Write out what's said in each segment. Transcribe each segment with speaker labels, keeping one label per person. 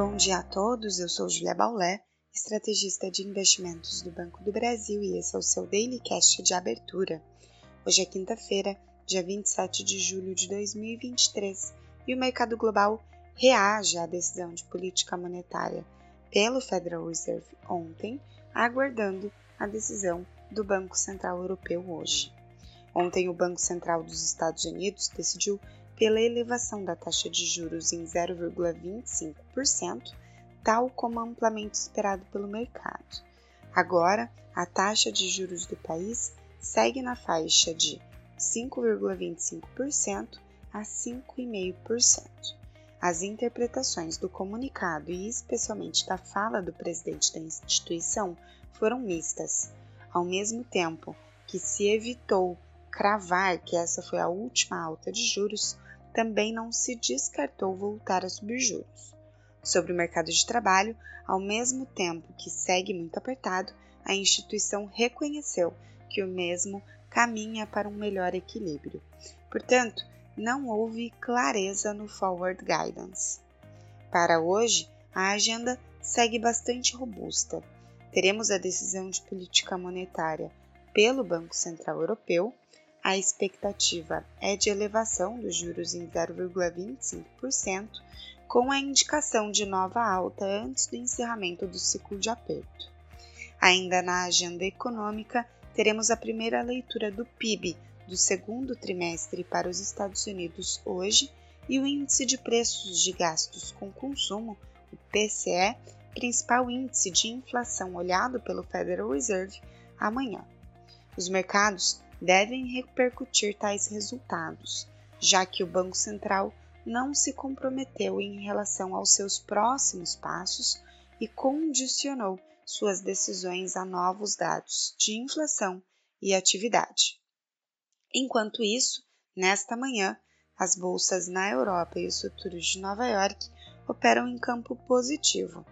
Speaker 1: bom dia a todos. Eu sou Julia Baulé, estrategista de investimentos do Banco do Brasil e esse é o seu Daily Cast de abertura. Hoje é quinta-feira, dia 27 de julho de 2023 e o mercado global reage à decisão de política monetária pelo Federal Reserve ontem, aguardando a decisão do Banco Central Europeu hoje. Ontem, o Banco Central dos Estados Unidos decidiu pela elevação da taxa de juros em 0,25%, tal como amplamente esperado pelo mercado. Agora, a taxa de juros do país segue na faixa de 5,25% a 5,5%. As interpretações do comunicado e especialmente da fala do presidente da instituição foram mistas. Ao mesmo tempo que se evitou cravar que essa foi a última alta de juros, também não se descartou voltar a subir juros. Sobre o mercado de trabalho, ao mesmo tempo que segue muito apertado, a instituição reconheceu que o mesmo caminha para um melhor equilíbrio. Portanto, não houve clareza no forward guidance. Para hoje, a agenda segue bastante robusta. Teremos a decisão de política monetária pelo Banco Central Europeu a expectativa é de elevação dos juros em 0,25%, com a indicação de nova alta antes do encerramento do ciclo de aperto. Ainda na agenda econômica, teremos a primeira leitura do PIB do segundo trimestre para os Estados Unidos hoje e o índice de preços de gastos com consumo, o PCE, principal índice de inflação olhado pelo Federal Reserve, amanhã. Os mercados devem repercutir tais resultados, já que o Banco Central não se comprometeu em relação aos seus próximos passos e condicionou suas decisões a novos dados de inflação e atividade. Enquanto isso, nesta manhã, as bolsas na Europa e os futuros de Nova York operam em campo positivo.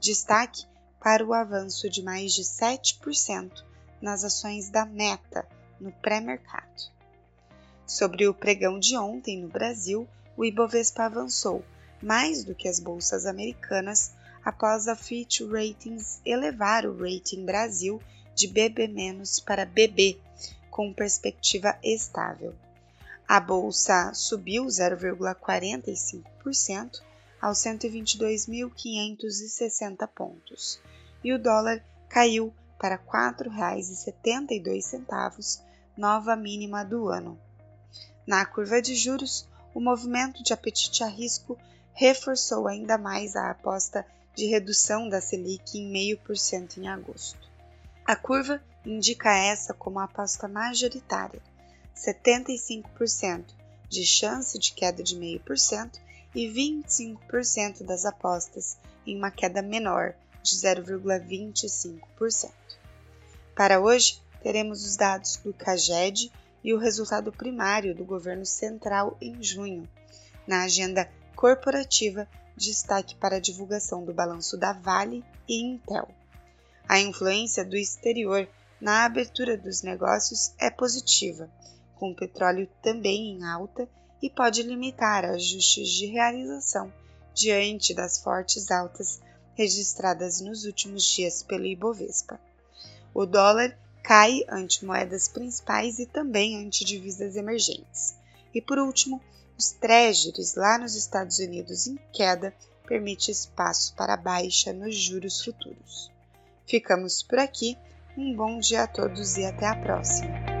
Speaker 1: Destaque para o avanço de mais de 7% nas ações da Meta, no pré-mercado. Sobre o pregão de ontem no Brasil, o Ibovespa avançou mais do que as bolsas americanas após a Fitch Ratings elevar o rating Brasil de BB- para BB, com perspectiva estável. A bolsa subiu 0,45% aos 122.560 pontos e o dólar caiu para R$ 4,72, nova mínima do ano. Na curva de juros, o movimento de apetite a risco reforçou ainda mais a aposta de redução da Selic em 0,5% em agosto. A curva indica essa como a aposta majoritária, 75% de chance de queda de 0,5% e 25% das apostas em uma queda menor, de 0,25%. Para hoje, teremos os dados do CAGED e o resultado primário do governo central em junho. Na agenda corporativa, destaque para a divulgação do balanço da Vale e Intel. A influência do exterior na abertura dos negócios é positiva, com o petróleo também em alta e pode limitar ajustes de realização diante das fortes altas registradas nos últimos dias pelo Ibovespa. O dólar cai ante moedas principais e também ante divisas emergentes. E por último, os treasuries lá nos Estados Unidos em queda permite espaço para baixa nos juros futuros. Ficamos por aqui, um bom dia a todos e até a próxima!